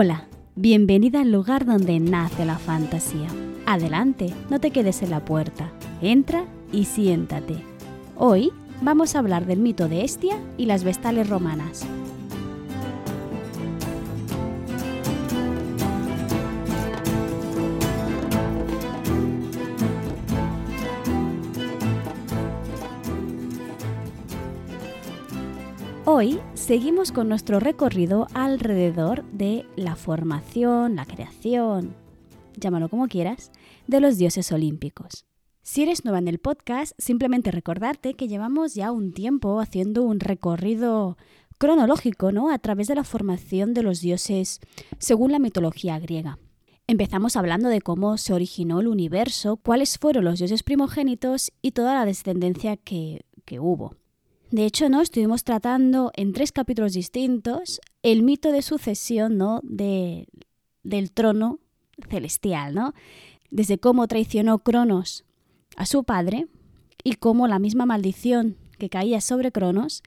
Hola, bienvenida al lugar donde nace la fantasía. Adelante, no te quedes en la puerta. Entra y siéntate. Hoy vamos a hablar del mito de Estia y las vestales romanas. Hoy seguimos con nuestro recorrido alrededor de la formación, la creación, llámalo como quieras, de los dioses olímpicos. Si eres nueva en el podcast, simplemente recordarte que llevamos ya un tiempo haciendo un recorrido cronológico ¿no? a través de la formación de los dioses según la mitología griega. Empezamos hablando de cómo se originó el universo, cuáles fueron los dioses primogénitos y toda la descendencia que, que hubo. De hecho, ¿no? Estuvimos tratando en tres capítulos distintos el mito de sucesión ¿no? de, del trono celestial, ¿no? Desde cómo traicionó Cronos a su padre y cómo la misma maldición que caía sobre Cronos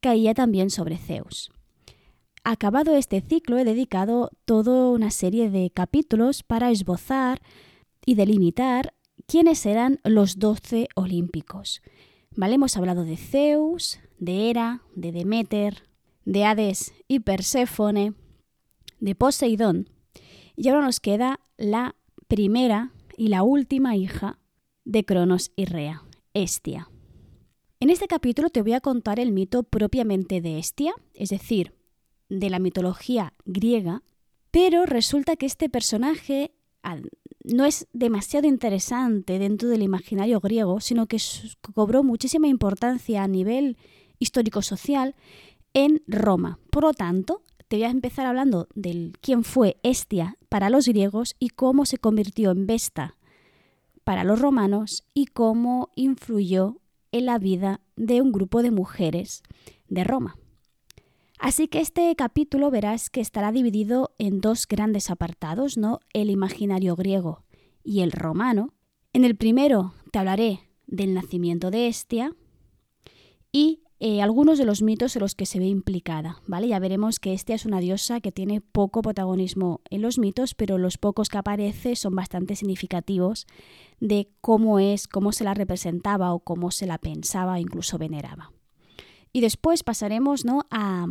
caía también sobre Zeus. Acabado este ciclo he dedicado toda una serie de capítulos para esbozar y delimitar quiénes eran los doce olímpicos ¿Vale? Hemos hablado de Zeus, de Hera, de Demeter, de Hades y Perséfone, de Poseidón. Y ahora nos queda la primera y la última hija de Cronos y Rea, Estia. En este capítulo te voy a contar el mito propiamente de Estia, es decir, de la mitología griega, pero resulta que este personaje no es demasiado interesante dentro del imaginario griego, sino que cobró muchísima importancia a nivel histórico-social en Roma. Por lo tanto, te voy a empezar hablando de quién fue Estia para los griegos y cómo se convirtió en Vesta para los romanos y cómo influyó en la vida de un grupo de mujeres de Roma. Así que este capítulo verás que estará dividido en dos grandes apartados, ¿no? El imaginario griego y el romano. En el primero te hablaré del nacimiento de Estia y eh, algunos de los mitos en los que se ve implicada, ¿vale? Ya veremos que Estia es una diosa que tiene poco protagonismo en los mitos, pero los pocos que aparece son bastante significativos de cómo es, cómo se la representaba o cómo se la pensaba, incluso veneraba. Y después pasaremos ¿no? a,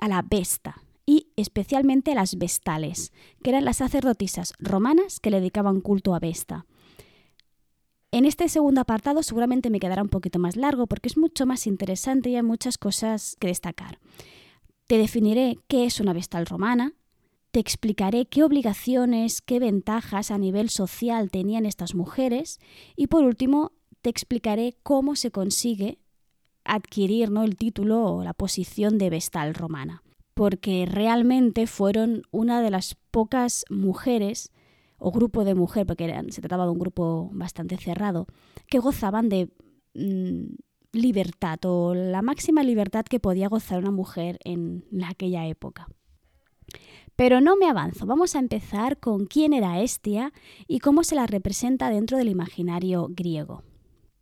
a la Vesta y especialmente a las Vestales, que eran las sacerdotisas romanas que le dedicaban culto a Vesta. En este segundo apartado seguramente me quedará un poquito más largo porque es mucho más interesante y hay muchas cosas que destacar. Te definiré qué es una vestal romana, te explicaré qué obligaciones, qué ventajas a nivel social tenían estas mujeres y por último te explicaré cómo se consigue adquirir ¿no? el título o la posición de vestal romana, porque realmente fueron una de las pocas mujeres o grupo de mujeres, porque se trataba de un grupo bastante cerrado, que gozaban de mm, libertad o la máxima libertad que podía gozar una mujer en aquella época. Pero no me avanzo, vamos a empezar con quién era Estia y cómo se la representa dentro del imaginario griego.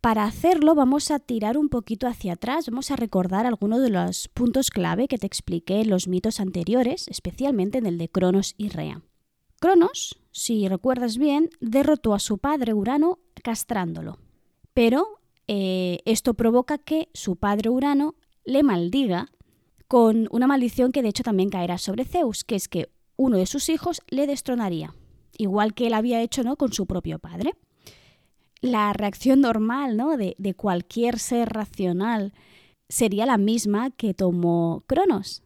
Para hacerlo vamos a tirar un poquito hacia atrás, vamos a recordar algunos de los puntos clave que te expliqué en los mitos anteriores, especialmente en el de Cronos y Rea. Cronos, si recuerdas bien, derrotó a su padre Urano castrándolo. Pero eh, esto provoca que su padre Urano le maldiga con una maldición que de hecho también caerá sobre Zeus, que es que uno de sus hijos le destronaría, igual que él había hecho ¿no? con su propio padre la reacción normal ¿no? de, de cualquier ser racional sería la misma que tomó Cronos.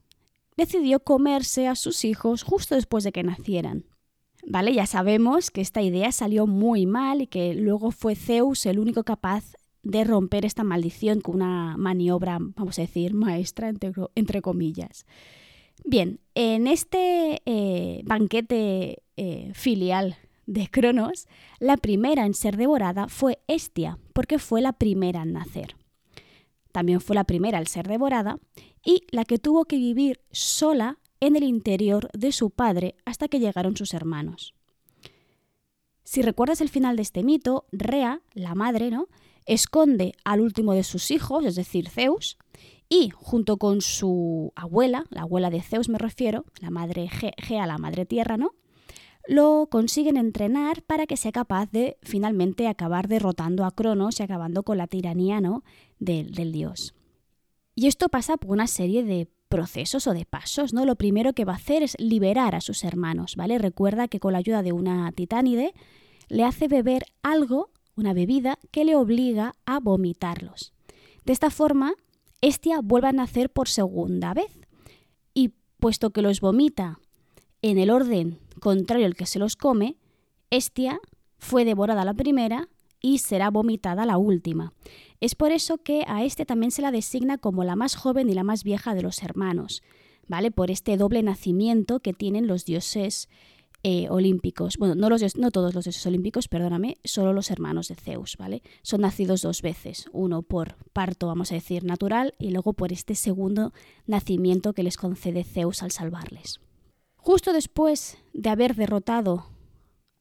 Decidió comerse a sus hijos justo después de que nacieran. Vale, ya sabemos que esta idea salió muy mal y que luego fue Zeus el único capaz de romper esta maldición con una maniobra, vamos a decir, maestra, entre, comillas. Bien, en este eh, banquete eh, filial de Cronos, la primera en ser devorada fue Estia, porque fue la primera en nacer. También fue la primera al ser devorada y la que tuvo que vivir sola en el interior de su padre hasta que llegaron sus hermanos. Si recuerdas el final de este mito, Rea, la madre, ¿no? esconde al último de sus hijos, es decir, Zeus, y junto con su abuela, la abuela de Zeus me refiero, la madre Gea, la madre tierra, ¿no? Lo consiguen entrenar para que sea capaz de finalmente acabar derrotando a Cronos y acabando con la tiranía ¿no? del, dios. Y esto pasa por una serie de procesos o de pasos, ¿no? Lo primero que va a hacer es liberar a sus hermanos, ¿vale? Recuerda que con la ayuda de una titánide le hace beber algo, una bebida, que le obliga a vomitarlos. De esta forma, Estia vuelve a nacer por segunda vez. Y puesto que los vomita en el orden contrario al que se los come, Estia fue devorada la primera y será vomitada la última. Es por eso que a este también se la designa como la más joven y la más vieja de los hermanos, ¿vale? Por este doble nacimiento que tienen los dioses eh, olímpicos. Bueno, no, los, no todos los dioses olímpicos, perdóname, solo los hermanos de Zeus, ¿vale? Son nacidos dos veces, uno por parto, vamos a decir, natural, y luego por este segundo nacimiento que les concede Zeus al salvarles. Justo después de haber derrotado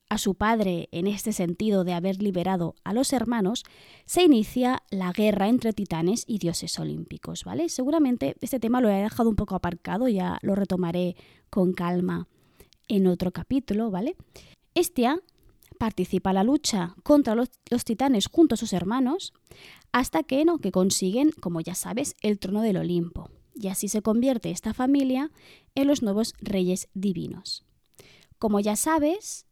a su padre en este sentido de haber liberado a los hermanos, se inicia la guerra entre titanes y dioses olímpicos, ¿vale? Seguramente este tema lo he dejado un poco aparcado, ya lo retomaré con calma en otro capítulo, ¿vale? Estia participa en la lucha contra los, titanes junto a sus hermanos hasta que, ¿no? que consiguen, como ya sabes, el trono del Olimpo. Y así se convierte esta familia en los nuevos reyes divinos. Como ya sabes,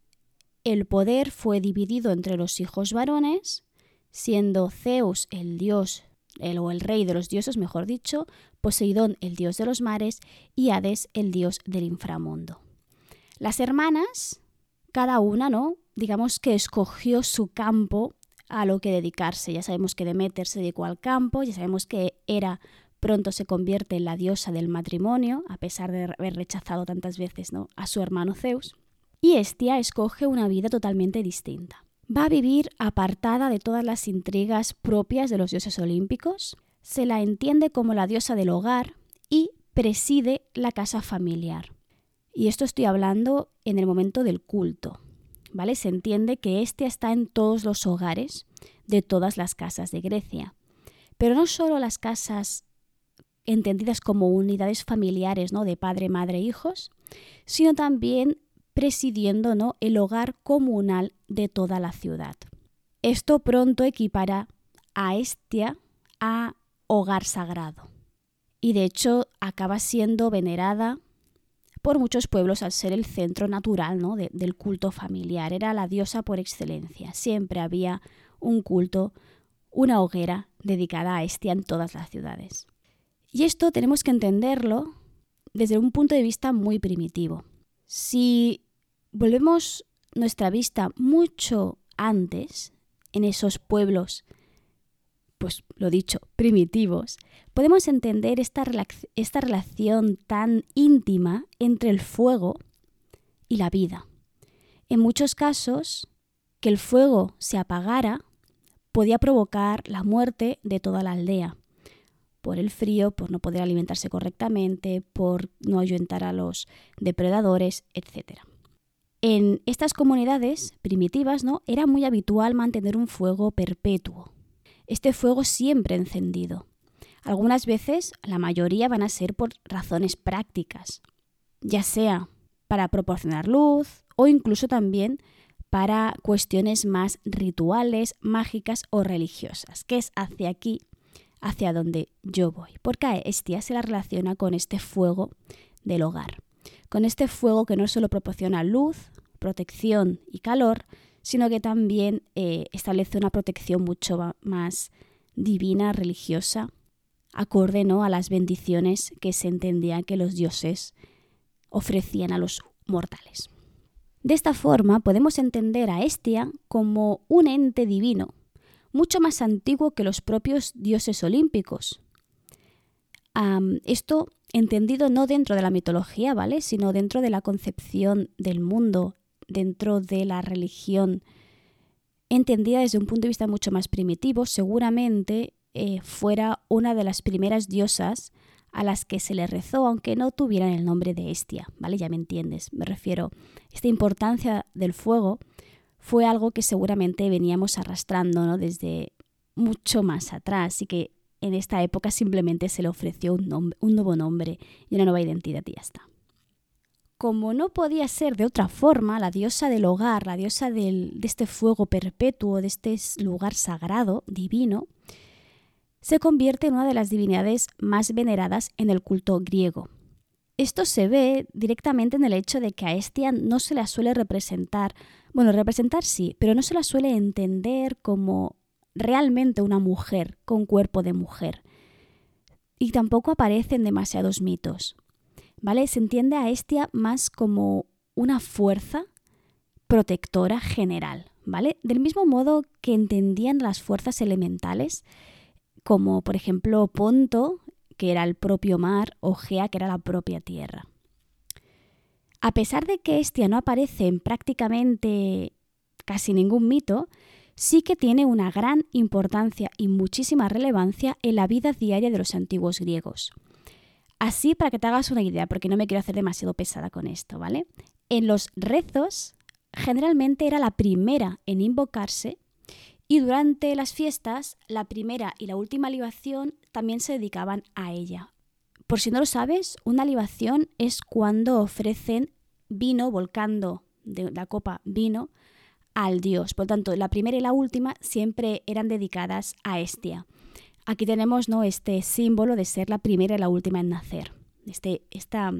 el poder fue dividido entre los hijos varones, siendo Zeus el dios el, o el rey de los dioses, mejor dicho, Poseidón el dios de los mares y Hades el dios del inframundo. Las hermanas, cada una, ¿no? Digamos que escogió su campo a lo que dedicarse. Ya sabemos que Demeter se dedicó al campo, ya sabemos que Hera pronto se convierte en la diosa del matrimonio, a pesar de haber rechazado tantas veces ¿no? a su hermano Zeus y Estia escoge una vida totalmente distinta. Va a vivir apartada de todas las intrigas propias de los dioses olímpicos, se la entiende como la diosa del hogar y preside la casa familiar. Y esto estoy hablando en el momento del culto. ¿Vale? Se entiende que Estia está en todos los hogares de todas las casas de Grecia. Pero no solo las casas entendidas como unidades familiares, ¿no? de padre, madre, hijos, sino también presidiendo ¿no? el hogar comunal de toda la ciudad. Esto pronto equipara a Estia a hogar sagrado y de hecho acaba siendo venerada por muchos pueblos al ser el centro natural ¿no? del culto familiar. Era la diosa por excelencia. Siempre había un culto, una hoguera dedicada a Estia en todas las ciudades. Y esto tenemos que entenderlo desde un punto de vista muy primitivo. Si volvemos nuestra vista mucho antes, en esos pueblos, pues lo dicho, primitivos, podemos entender esta, relación tan íntima entre el fuego y la vida. En muchos casos, que el fuego se apagara podía provocar la muerte de toda la aldea, por el frío, por no poder alimentarse correctamente, por no ayuntar a los depredadores, etc. En estas comunidades primitivas ¿no? era muy habitual mantener un fuego perpetuo. Este fuego siempre encendido. Algunas veces, la mayoría van a ser por razones prácticas, ya sea para proporcionar luz o incluso también para cuestiones más rituales, mágicas o religiosas, que es hacia aquí, hacia donde yo voy, porque a Estia se la relaciona con este fuego del hogar con este fuego que no solo proporciona luz, protección y calor, sino que también eh, establece una protección mucho más divina, religiosa, acorde ¿no? a las bendiciones que se entendía que los dioses ofrecían a los mortales. De esta forma podemos entender a Estia como un ente divino, mucho más antiguo que los propios dioses olímpicos. esto entendido no dentro de la mitología, ¿vale? Sino dentro de la concepción del mundo, dentro de la religión, entendida desde un punto de vista mucho más primitivo, seguramente eh, fuera una de las primeras diosas a las que se le rezó, aunque no tuvieran el nombre de Estia, ¿vale? Ya me entiendes, me refiero. Esta importancia del fuego fue algo que seguramente veníamos arrastrando ¿no? desde mucho más atrás y que en esta época simplemente se le ofreció un, un nuevo nombre y una nueva identidad y ya está. Como no podía ser de otra forma, la diosa del hogar, la diosa de este fuego perpetuo, de este lugar sagrado, divino, se convierte en una de las divinidades más veneradas en el culto griego. Esto se ve directamente en el hecho de que a Estia no se la suele representar, bueno, representar sí, pero no se la suele entender como realmente una mujer con cuerpo de mujer. Y tampoco aparecen demasiados mitos. ¿Vale? Se entiende a Estia más como una fuerza protectora general, ¿vale? Del mismo modo que entendían las fuerzas elementales, como por ejemplo Ponto, que era el propio mar, o Gea, que era la propia tierra. A pesar de que Estia no aparece en prácticamente casi ningún mito, sí que tiene una gran importancia y muchísima relevancia en la vida diaria de los antiguos griegos. Así para que te hagas una idea, porque no me quiero hacer demasiado pesada con esto, ¿vale? En los rezos generalmente era la primera en invocarse y durante las fiestas la primera y la última libación también se dedicaban a ella. Por si no lo sabes, una libación es cuando ofrecen vino volcando de la copa vino al dios. Por lo tanto, la primera y la última siempre eran dedicadas a Estia. Aquí tenemos ¿no? este símbolo de ser la primera y la última en nacer. Este, esta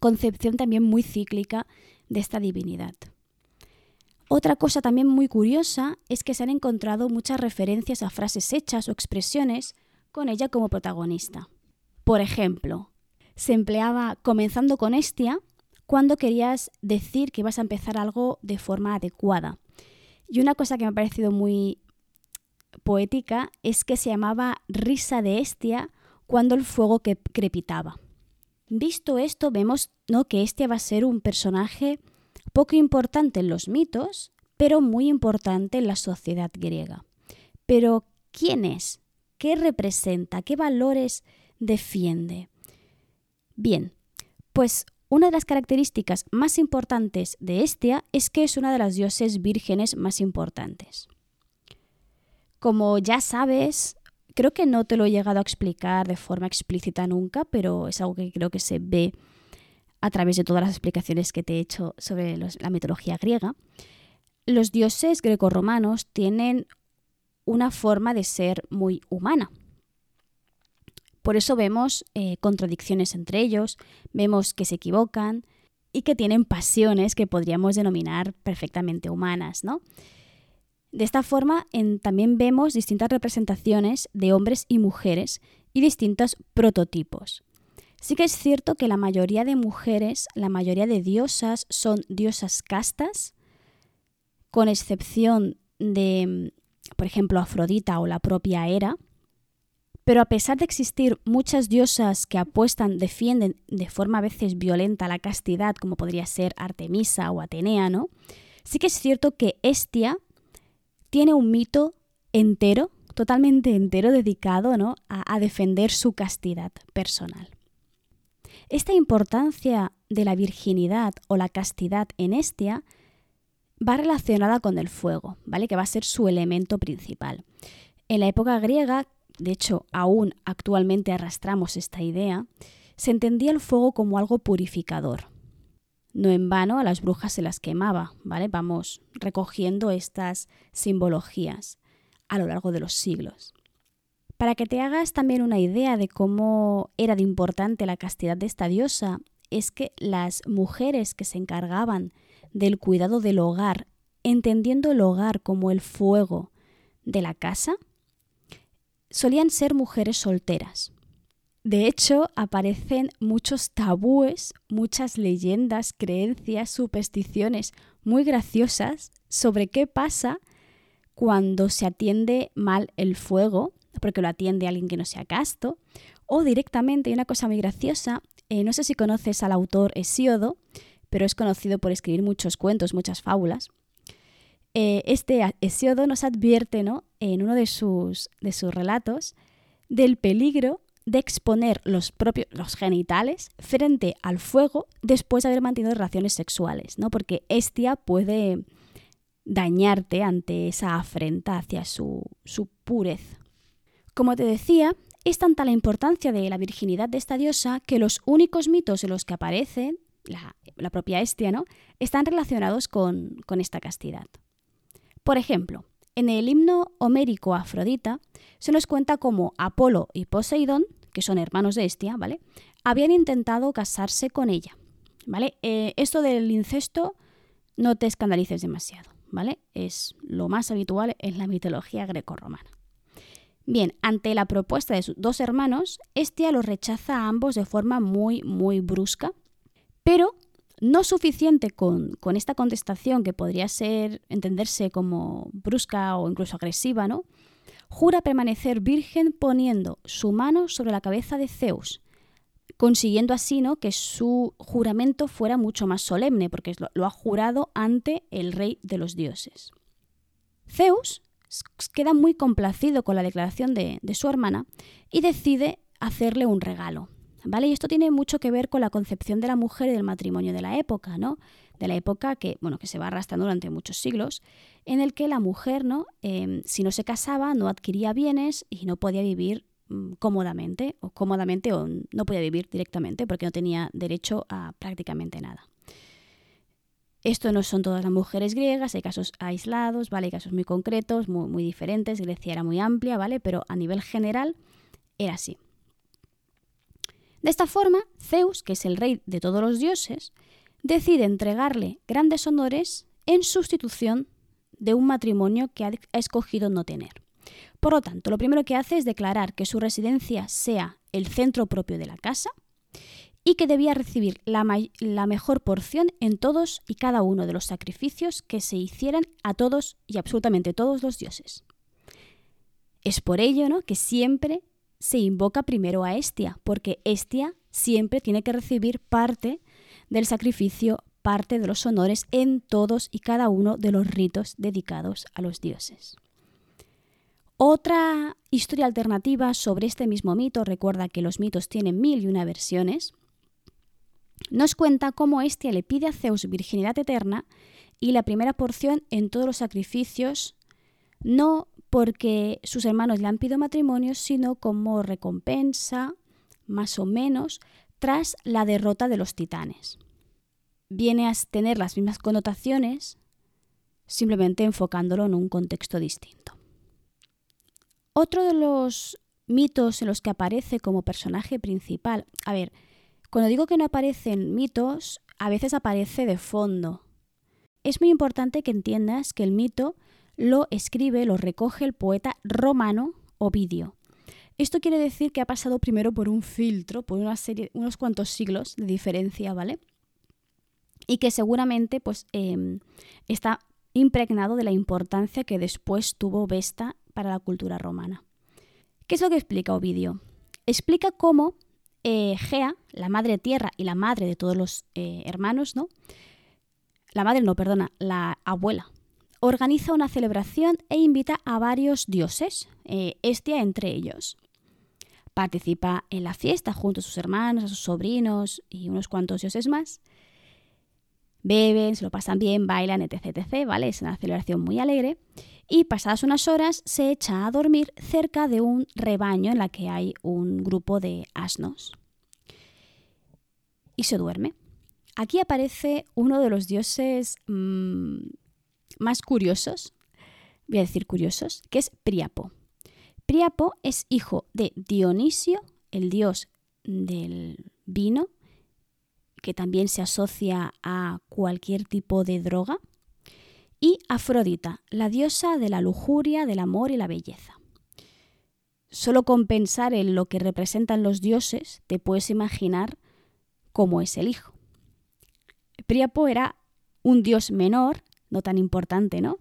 concepción también muy cíclica de esta divinidad. Otra cosa también muy curiosa es que se han encontrado muchas referencias a frases hechas o expresiones con ella como protagonista. Por ejemplo, se empleaba comenzando con Estia cuando querías decir que ibas a empezar algo de forma adecuada. Y una cosa que me ha parecido muy poética es que se llamaba risa de Estia cuando el fuego crepitaba. Visto esto, vemos ¿no? que Estia va a ser un personaje poco importante en los mitos, pero muy importante en la sociedad griega. Pero, ¿quién es? ¿Qué representa? ¿Qué valores defiende? Bien, pues una de las características más importantes de Estia es que es una de las dioses vírgenes más importantes. Como ya sabes, creo que no te lo he llegado a explicar de forma explícita nunca, pero es algo que creo que se ve a través de todas las explicaciones que te he hecho sobre la mitología griega. Los dioses grecorromanos tienen una forma de ser muy humana. Por eso vemos eh, contradicciones entre ellos, vemos que se equivocan y que tienen pasiones que podríamos denominar perfectamente humanas, ¿no? De esta forma también vemos distintas representaciones de hombres y mujeres y distintos prototipos. Sí que es cierto que la mayoría de mujeres, la mayoría de diosas son diosas castas, con excepción de, por ejemplo, Afrodita o la propia Hera, pero a pesar de existir muchas diosas que apuestan, defienden de forma a veces violenta la castidad, como podría ser Artemisa o Atenea, ¿no? Sí que es cierto que Estia tiene un mito entero, totalmente entero, dedicado ¿no? a, a defender su castidad personal. Esta importancia de la virginidad o la castidad en Estia va relacionada con el fuego, ¿vale? Que va a ser su elemento principal. En la época griega de hecho aún actualmente arrastramos esta idea, se entendía el fuego como algo purificador. No en vano a las brujas se las quemaba, ¿vale? Vamos recogiendo estas simbologías a lo largo de los siglos. Para que te hagas también una idea de cómo era de importante la castidad de esta diosa, es que las mujeres que se encargaban del cuidado del hogar, entendiendo el hogar como el fuego de la casa, solían ser mujeres solteras. De hecho, aparecen muchos tabúes, muchas leyendas, creencias, supersticiones muy graciosas sobre qué pasa cuando se atiende mal el fuego, porque lo atiende alguien que no sea casto, o directamente, hay una cosa muy graciosa, eh, no sé si conoces al autor Hesíodo, pero es conocido por escribir muchos cuentos, muchas fábulas. Eh, este Hesiodo nos advierte ¿no? en uno de sus, de sus relatos del peligro de exponer los propios los genitales frente al fuego después de haber mantenido relaciones sexuales, ¿no? Porque Estia puede dañarte ante esa afrenta hacia su, su purez. Como te decía, es tanta la importancia de la virginidad de esta diosa que los únicos mitos en los que aparece la, propia Estia, ¿no? están relacionados con, con esta castidad. Por ejemplo, en el himno homérico Afrodita se nos cuenta cómo Apolo y Poseidón, que son hermanos de Estia, ¿vale? Habían intentado casarse con ella, ¿vale? Eh, esto del incesto no te escandalices demasiado, ¿vale? Es lo más habitual en la mitología grecorromana. Bien, ante la propuesta de sus dos hermanos, Estia los rechaza a ambos de forma muy, muy brusca, pero no suficiente con, esta contestación que podría ser entenderse como brusca o incluso agresiva, ¿no? Jura permanecer virgen poniendo su mano sobre la cabeza de Zeus, consiguiendo así ¿no? que su juramento fuera mucho más solemne, porque lo, ha jurado ante el rey de los dioses. Zeus queda muy complacido con la declaración de, de su hermana y decide hacerle un regalo. ¿Vale? Y esto tiene mucho que ver con la concepción de la mujer y del matrimonio de la época, ¿no? De la época que, bueno, que se va arrastrando durante muchos siglos, en el que la mujer, ¿no? Em, si no se casaba, no adquiría bienes y no podía vivir mm, cómodamente, o cómodamente, o no podía vivir directamente, porque no tenía derecho a prácticamente nada. Esto no son todas las mujeres griegas, hay casos aislados, ¿vale? Hay casos muy concretos, muy, muy diferentes. Grecia era muy amplia, ¿vale? Pero a nivel general era así. De esta forma, Zeus, que es el rey de todos los dioses, decide entregarle grandes honores en sustitución de un matrimonio que ha escogido no tener. Por lo tanto, lo primero que hace es declarar que su residencia sea el centro propio de la casa y que debía recibir la, la, mejor porción en todos y cada uno de los sacrificios que se hicieran a todos y absolutamente todos los dioses. Es por ello ¿no? que siempre se invoca primero a Estia, porque Estia siempre tiene que recibir parte del sacrificio, parte de los honores en todos y cada uno de los ritos dedicados a los dioses. Otra historia alternativa sobre este mismo mito, recuerda que los mitos tienen mil y una versiones, nos cuenta cómo Estia le pide a Zeus virginidad eterna y la primera porción en todos los sacrificios, no porque sus hermanos le han pedido matrimonio, sino como recompensa, más o menos, tras la derrota de los titanes. Viene a tener las mismas connotaciones, simplemente enfocándolo en un contexto distinto. Otro de los mitos en los que aparece como personaje principal, a ver, cuando digo que no aparecen mitos, a veces aparece de fondo. Es muy importante que entiendas que el mito lo escribe, lo recoge el poeta romano Ovidio. Esto quiere decir que ha pasado primero por un filtro, por una serie, unos cuantos siglos de diferencia, ¿vale? Y que seguramente pues, em, está impregnado de la importancia que después tuvo Vesta para la cultura romana. ¿Qué es lo que explica Ovidio? Explica cómo eh, Gea, la madre tierra y la madre de todos los eh, hermanos, ¿no? La madre no, perdona, la abuela organiza una celebración e invita a varios dioses, eh, Estia entre ellos. Participa en la fiesta junto a sus hermanos, a sus sobrinos y unos cuantos dioses más. Beben, se lo pasan bien, bailan, etc, ¿vale? Es una celebración muy alegre. Y pasadas unas horas se echa a dormir cerca de un rebaño en la que hay un grupo de asnos. Y se duerme. Aquí aparece uno de los dioses mmm, más curiosos, voy a decir curiosos, que es Priapo. Priapo es hijo de Dionisio, el dios del vino, que también se asocia a cualquier tipo de droga, y Afrodita, la diosa de la lujuria, del amor y la belleza. Solo con pensar en lo que representan los dioses, te puedes imaginar cómo es el hijo. Priapo era un dios menor no tan importante, ¿no?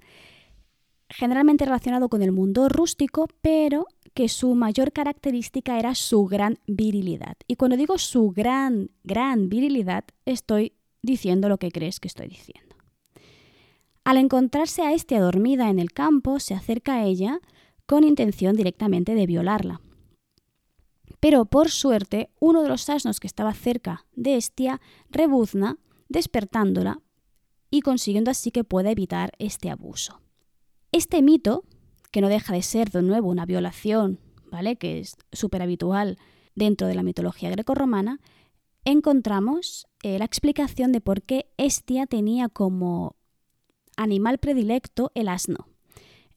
Generalmente relacionado con el mundo rústico, pero que su mayor característica era su gran virilidad. Y cuando digo su gran, gran virilidad, estoy diciendo lo que crees que estoy diciendo. Al encontrarse a este dormida en el campo, se acerca a ella con intención directamente de violarla. Pero por suerte, uno de los asnos que estaba cerca de Estia rebuzna, despertándola y consiguiendo así que pueda evitar este abuso. Este mito, que no deja de ser de nuevo una violación ¿vale? Que es súper habitual dentro de la mitología grecorromana, encontramos eh, la explicación de por qué Estia tenía como animal predilecto el asno.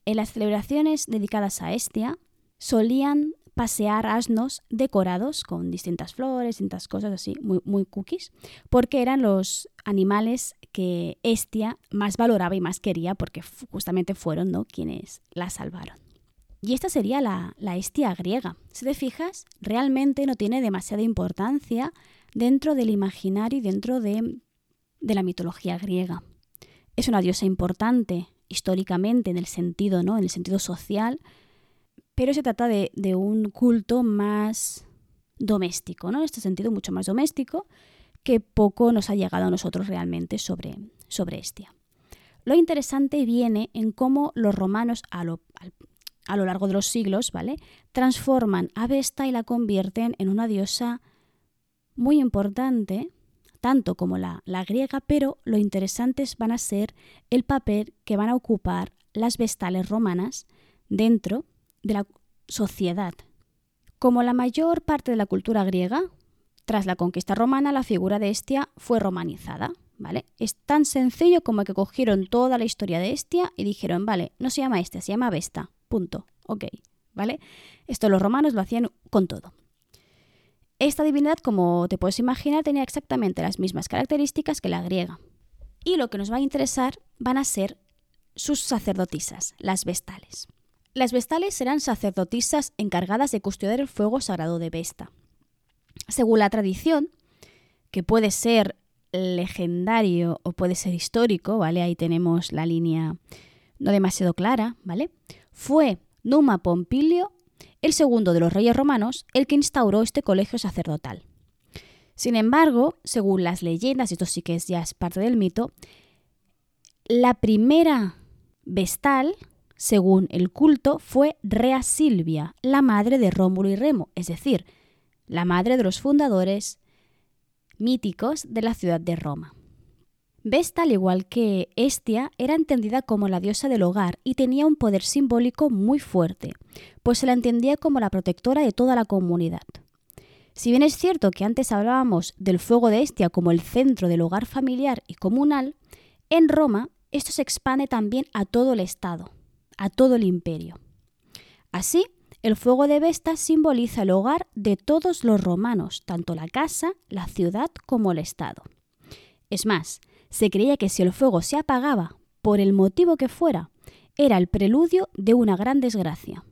En las celebraciones dedicadas a Estia solían pasear asnos decorados con distintas flores, distintas cosas así, muy, muy cookies, porque eran los animales que Estia más valoraba y más quería, porque justamente fueron ¿no? quienes la salvaron. Y esta sería la, la Estia griega. Si te fijas, realmente no tiene demasiada importancia dentro del imaginario y dentro de, de la mitología griega. Es una diosa importante históricamente en el sentido, ¿no? En el sentido social, pero se trata de, un culto más doméstico, ¿no? En este sentido, mucho más doméstico, que poco nos ha llegado a nosotros realmente sobre, sobre Estia. Lo interesante viene en cómo los romanos a lo, a lo largo de los siglos, ¿vale? Transforman a Vesta y la convierten en una diosa muy importante, tanto como la, la griega, pero lo interesantes van a ser el papel que van a ocupar las vestales romanas dentro de la sociedad. Como la mayor parte de la cultura griega, tras la conquista romana la figura de Estia fue romanizada. ¿Vale? Es tan sencillo como que cogieron toda la historia de Estia y dijeron, vale, no se llama Estia, se llama Vesta. Punto. Ok. ¿Vale? Esto los romanos lo hacían con todo. Esta divinidad, como te puedes imaginar, tenía exactamente las mismas características que la griega. Y lo que nos va a interesar van a ser sus sacerdotisas, las vestales. Las vestales serán sacerdotisas encargadas de custodiar el fuego sagrado de Vesta. Según la tradición, que puede ser legendario o puede ser histórico, ¿vale? Ahí tenemos la línea no demasiado clara, ¿vale? Fue Numa Pompilio, el segundo de los reyes romanos, el que instauró este colegio sacerdotal. Sin embargo, según las leyendas, y esto sí que es, ya es parte del mito, la primera vestal según el culto, fue Rea Silvia, la madre de Rómulo y Remo, es decir, la madre de los fundadores míticos de la ciudad de Roma. Vesta, al igual que Estia, era entendida como la diosa del hogar y tenía un poder simbólico muy fuerte, pues se la entendía como la protectora de toda la comunidad. Si bien es cierto que antes hablábamos del fuego de Estia como el centro del hogar familiar y comunal, en Roma esto se expande también a todo el Estado, a todo el imperio. Así, el fuego de Vesta simboliza el hogar de todos los romanos, tanto la casa, la ciudad como el Estado. Es más, se creía que si el fuego se apagaba, por el motivo que fuera, era el preludio de una gran desgracia.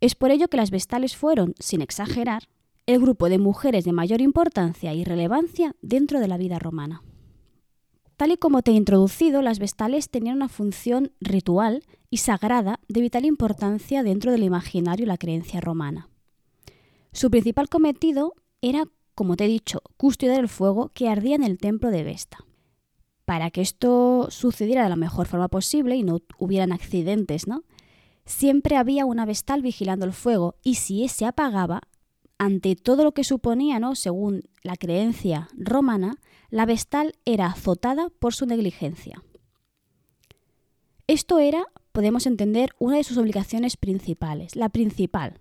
Es por ello que las vestales fueron, sin exagerar, el grupo de mujeres de mayor importancia y relevancia dentro de la vida romana. Tal y como te he introducido, las vestales tenían una función ritual y sagrada de vital importancia dentro del imaginario y la creencia romana. Su principal cometido era, como te he dicho, custodiar el fuego que ardía en el templo de Vesta. Para que esto sucediera de la mejor forma posible y no hubieran accidentes, ¿no? Siempre había una vestal vigilando el fuego y si ese apagaba, ante todo lo que suponía, ¿no? según la creencia romana, la vestal era azotada por su negligencia. Esto era, podemos entender, una de sus obligaciones principales, la principal.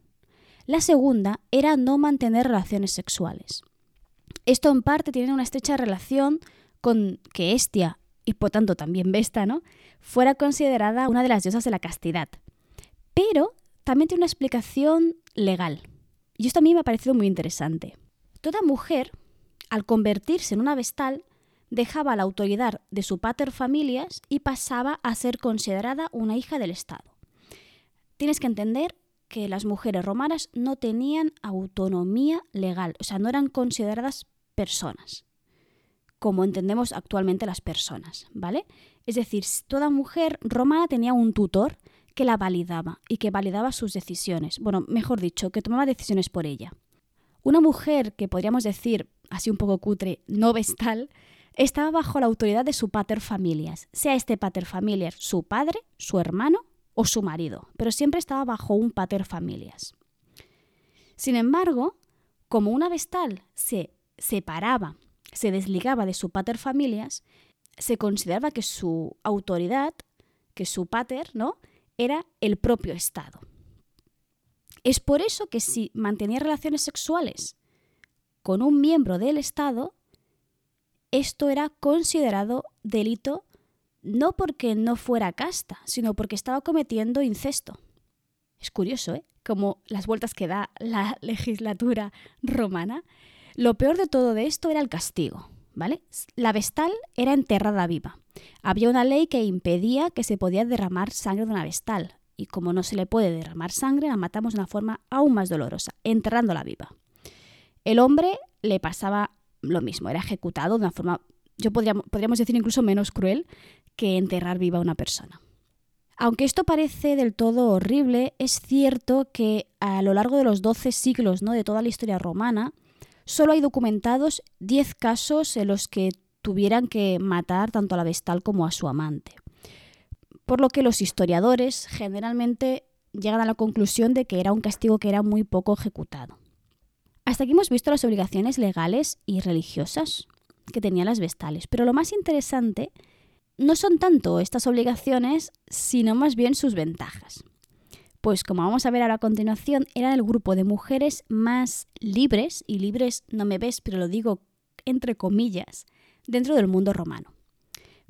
La segunda era no mantener relaciones sexuales. Esto en parte tiene una estrecha relación con que Estia, y por tanto también Vesta, ¿no? fuera considerada una de las diosas de la castidad. Pero también tiene una explicación legal. Y esto a mí me ha parecido muy interesante. Toda mujer al convertirse en una vestal, dejaba la autoridad de su pater familias y pasaba a ser considerada una hija del Estado. Tienes que entender que las mujeres romanas no tenían autonomía legal, o sea, no eran consideradas personas, como entendemos actualmente las personas, ¿vale? Es decir, toda mujer romana tenía un tutor que la validaba y que validaba sus decisiones, bueno, mejor dicho, que tomaba decisiones por ella. Una mujer que podríamos decir así un poco cutre, no vestal, estaba bajo la autoridad de su pater familias, sea este pater familias su padre, su hermano o su marido, pero siempre estaba bajo un pater familias. Sin embargo, como una vestal se separaba, se desligaba de su pater familias, se consideraba que su autoridad, que su pater, ¿no? era el propio Estado. Es por eso que si mantenía relaciones sexuales con un miembro del Estado, esto era considerado delito no porque no fuera casta, sino porque estaba cometiendo incesto. Es curioso, ¿eh? Como las vueltas que da la legislatura romana. Lo peor de todo de esto era el castigo, ¿vale? La vestal era enterrada viva. Había una ley que impedía que se podía derramar sangre de una vestal, y como no se le puede derramar sangre, la matamos de una forma aún más dolorosa, enterrándola viva. El hombre le pasaba lo mismo, era ejecutado de una forma, yo podríamos, podríamos decir incluso menos cruel que enterrar viva a una persona. Aunque esto parece del todo horrible, es cierto que a lo largo de los 12 siglos ¿no? de toda la historia romana, solo hay documentados 10 casos en los que tuvieran que matar tanto a la vestal como a su amante. Por lo que los historiadores generalmente llegan a la conclusión de que era un castigo que era muy poco ejecutado. Hasta aquí hemos visto las obligaciones legales y religiosas que tenían las vestales, pero lo más interesante no son tanto estas obligaciones, sino más bien sus ventajas. Pues como vamos a ver ahora a continuación, eran el grupo de mujeres más libres, y libres no me ves, pero lo digo entre comillas, dentro del mundo romano.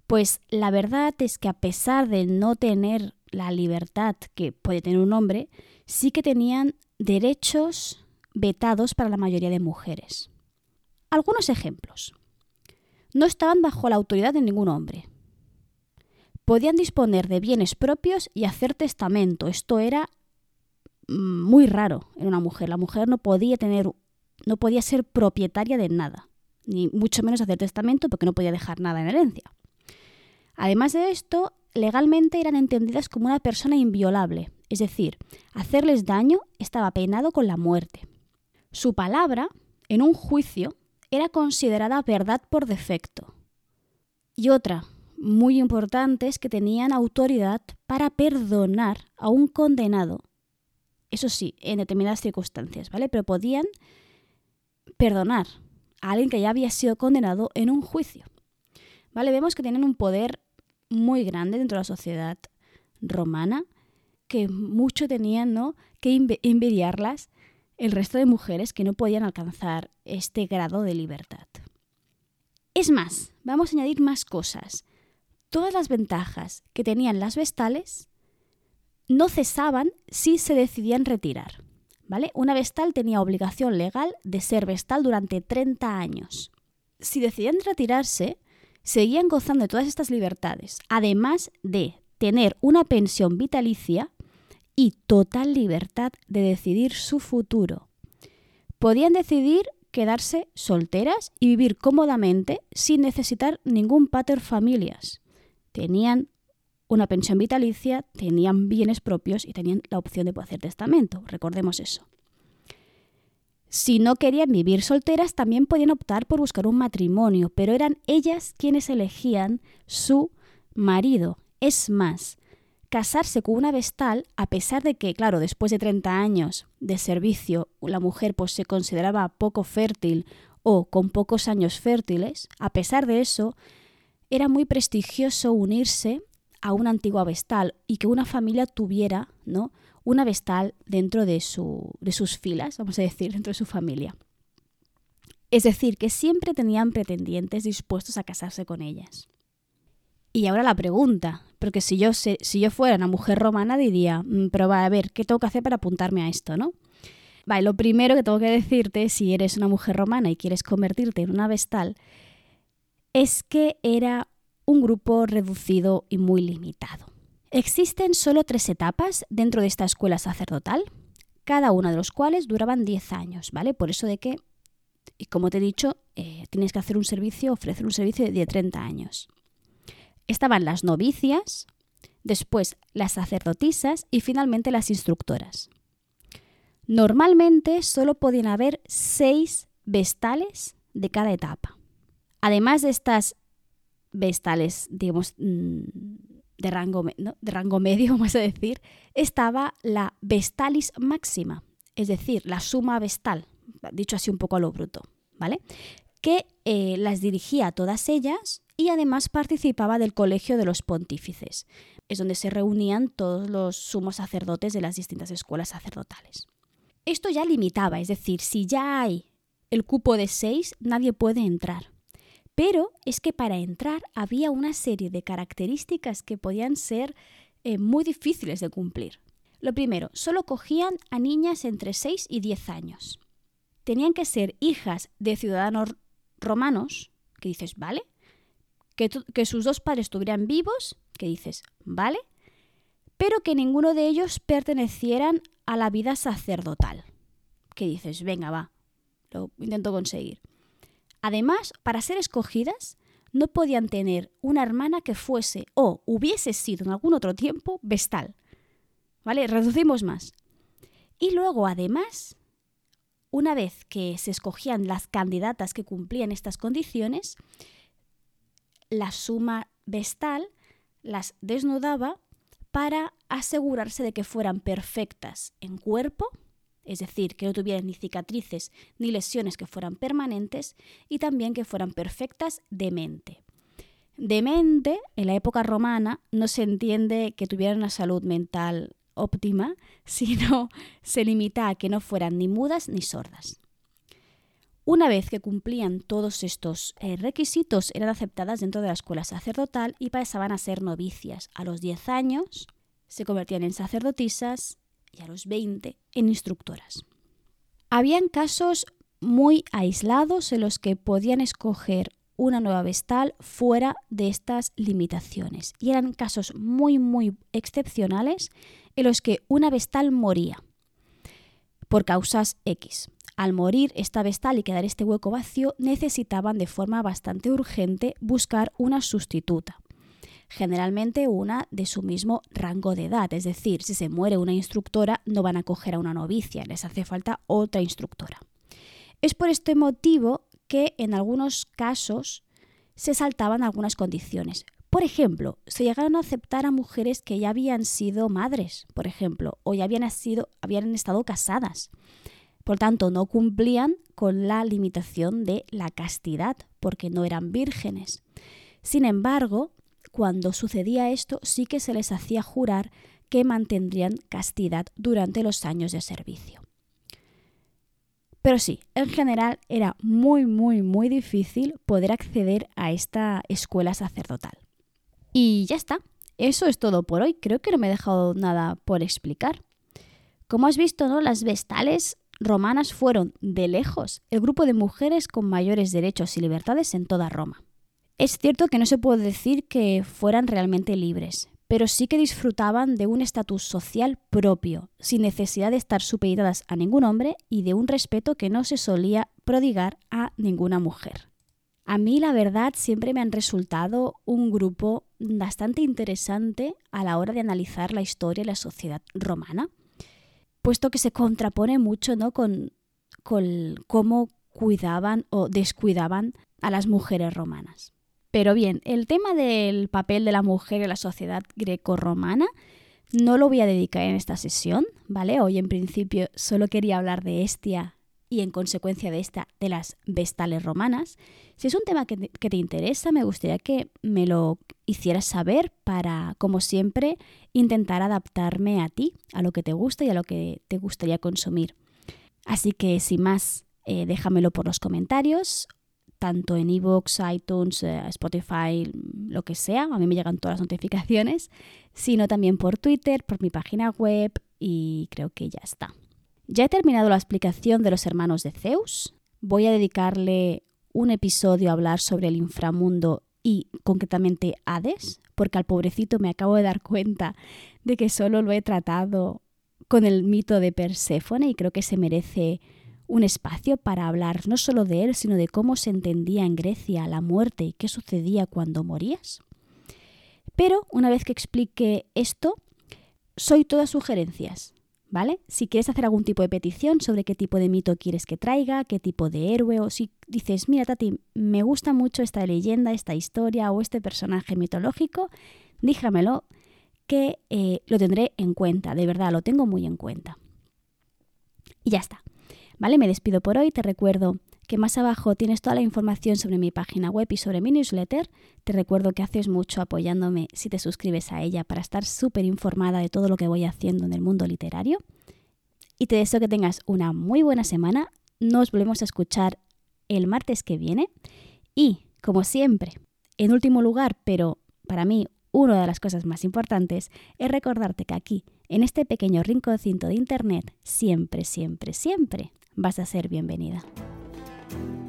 Pues la verdad es que a pesar de no tener la libertad que puede tener un hombre, sí que tenían derechos vetados para la mayoría de mujeres. Algunos ejemplos. No estaban bajo la autoridad de ningún hombre. Podían disponer de bienes propios y hacer testamento. Esto era mm, muy raro en una mujer. La mujer no podía tener, no podía ser propietaria de nada, ni mucho menos hacer testamento porque no podía dejar nada en herencia. Además de esto, legalmente eran entendidas como una persona inviolable, es decir, hacerles daño estaba peinado con la muerte. Su palabra, en un juicio, era considerada verdad por defecto. Y otra, muy importante, es que tenían autoridad para perdonar a un condenado. Eso sí, en determinadas circunstancias, ¿vale? Pero podían perdonar a alguien que ya había sido condenado en un juicio. ¿Vale? Vemos que tienen un poder muy grande dentro de la sociedad romana, que mucho tenían ¿no? que envidiarlas el resto de mujeres que no podían alcanzar este grado de libertad. Es más, vamos a añadir más cosas. Todas las ventajas que tenían las vestales no cesaban si se decidían retirar. ¿Vale? Una vestal tenía obligación legal de ser vestal durante 30 años. Si decidían retirarse, seguían gozando de todas estas libertades, además de tener una pensión vitalicia y total libertad de decidir su futuro. Podían decidir quedarse solteras y vivir cómodamente sin necesitar ningún pater familias. Tenían una pensión vitalicia, tenían bienes propios y tenían la opción de hacer testamento. Recordemos eso. Si no querían vivir solteras, también podían optar por buscar un matrimonio, pero eran ellas quienes elegían su marido. Es más, casarse con una vestal, a pesar de que, claro, después de 30 años de servicio la mujer pues, se consideraba poco fértil o con pocos años fértiles, a pesar de eso, era muy prestigioso unirse a una antigua vestal y que una familia tuviera ¿no? una vestal dentro de, su, de sus filas, vamos a decir, dentro de su familia. Es decir, que siempre tenían pretendientes dispuestos a casarse con ellas. Y ahora la pregunta, porque si yo, si yo fuera una mujer romana diría, mm, pero va a ver, ¿qué tengo que hacer para apuntarme a esto, no? Vale, lo primero que tengo que decirte, si eres una mujer romana y quieres convertirte en una vestal, es que era un grupo reducido y muy limitado. Existen solo tres etapas dentro de esta escuela sacerdotal, cada una de los cuales duraban 10 años, ¿vale? Por eso de que, como te he dicho, eh, tienes que hacer un servicio, ofrecer un servicio de 30 años estaban las novicias, después las sacerdotisas y finalmente las instructoras. Normalmente solo podían haber seis vestales de cada etapa. Además de estas vestales, digamos, mm, de rango, de rango medio, vamos a decir, estaba la vestalis máxima, es decir, la suma vestal, dicho así un poco a lo bruto, ¿vale? Que eh, las dirigía a todas ellas y además participaba del Colegio de los Pontífices. Es donde se reunían todos los sumos sacerdotes de las distintas escuelas sacerdotales. Esto ya limitaba, es decir, si ya hay el cupo de seis, nadie puede entrar. Pero es que para entrar había una serie de características que podían ser eh, muy difíciles de cumplir. Lo primero, solo cogían a niñas entre 6 y 10 años. Tenían que ser hijas de ciudadanos romanos, que dices, ¿vale? Que, sus dos padres estuvieran vivos, que dices, ¿vale? Pero que ninguno de ellos pertenecieran a la vida sacerdotal, que dices, venga, va, lo intento conseguir. Además, para ser escogidas, no podían tener una hermana que fuese o hubiese sido en algún otro tiempo vestal. ¿Vale? Reducimos más. Y luego, además, una vez que se escogían las candidatas que cumplían estas condiciones, la suma vestal las desnudaba para asegurarse de que fueran perfectas en cuerpo, es decir, que no tuvieran ni cicatrices ni lesiones que fueran permanentes, y también que fueran perfectas de mente. De mente, en la época romana, no se entiende que tuvieran una salud mental óptima, sino se limita a que no fueran ni mudas ni sordas. Una vez que cumplían todos estos eh, requisitos, eran aceptadas dentro de la escuela sacerdotal y pasaban a ser novicias. A los 10 años se convertían en sacerdotisas y a los 20 en instructoras. Habían casos muy aislados en los que podían escoger una nueva vestal fuera de estas limitaciones. Y eran casos muy, muy excepcionales en los que una vestal moría por causas X. Al morir esta vestal y quedar este hueco vacío, necesitaban de forma bastante urgente buscar una sustituta generalmente una de su mismo rango de edad. Es decir, si se muere una instructora, no van a coger a una novicia, les hace falta otra instructora. Es por este motivo que en algunos casos se saltaban algunas condiciones. Por ejemplo, se llegaron a aceptar a mujeres que ya habían sido madres, por ejemplo, o ya habían, sido, habían estado casadas. Por tanto, no cumplían con la limitación de la castidad, porque no eran vírgenes. Sin embargo, cuando sucedía esto sí que se les hacía jurar que mantendrían castidad durante los años de servicio. Pero sí, en general era muy, muy, muy difícil poder acceder a esta escuela sacerdotal. Y ya está, eso es todo por hoy. Creo que no me he dejado nada por explicar. Como has visto, ¿no? las vestales romanas fueron, de lejos, el grupo de mujeres con mayores derechos y libertades en toda Roma. Es cierto que no se puede decir que fueran realmente libres, pero sí que disfrutaban de un estatus social propio, sin necesidad de estar supeditadas a ningún hombre y de un respeto que no se solía prodigar a ninguna mujer. A mí, la verdad, siempre me han resultado un grupo bastante interesante a la hora de analizar la historia y la sociedad romana, puesto que se contrapone mucho ¿no? con, con cómo cuidaban o descuidaban a las mujeres romanas. Pero bien, el tema del papel de la mujer en la sociedad greco-romana no lo voy a dedicar en esta sesión, ¿vale? Hoy en principio solo quería hablar de Estia y en consecuencia de esta de las vestales romanas. Si es un tema que te, interesa, me gustaría que me lo hicieras saber para, como siempre, intentar adaptarme a ti, a lo que te gusta y a lo que te gustaría consumir. Así que sin más, eh, déjamelo por los comentarios tanto en iVoox, iTunes, eh, Spotify, lo que sea, a mí me llegan todas las notificaciones, sino también por Twitter, por mi página web y creo que ya está. Ya he terminado la explicación de los hermanos de Zeus. Voy a dedicarle un episodio a hablar sobre el inframundo y concretamente Hades, porque al pobrecito me acabo de dar cuenta de que solo lo he tratado con el mito de Perséfone y creo que se merece un espacio para hablar no solo de él, sino de cómo se entendía en Grecia la muerte y qué sucedía cuando morías. Pero una vez que explique esto, soy todas sugerencias, ¿vale? Si quieres hacer algún tipo de petición sobre qué tipo de mito quieres que traiga, qué tipo de héroe, o si dices, mira Tati, me gusta mucho esta leyenda, esta historia o este personaje mitológico, díjamelo que eh, lo tendré en cuenta, de verdad, lo tengo muy en cuenta. Y ya está. ¿Vale? Me despido por hoy. Te recuerdo que más abajo tienes toda la información sobre mi página web y sobre mi newsletter. Te recuerdo que haces mucho apoyándome si te suscribes a ella para estar súper informada de todo lo que voy haciendo en el mundo literario. y te deseo que tengas una muy buena semana. Nos volvemos a escuchar el martes que viene y, como siempre, en último lugar, pero para mí una de las cosas más importantes es recordarte que aquí, en este pequeño rinconcito de Internet, siempre, siempre, siempre vas a ser bienvenida. thank you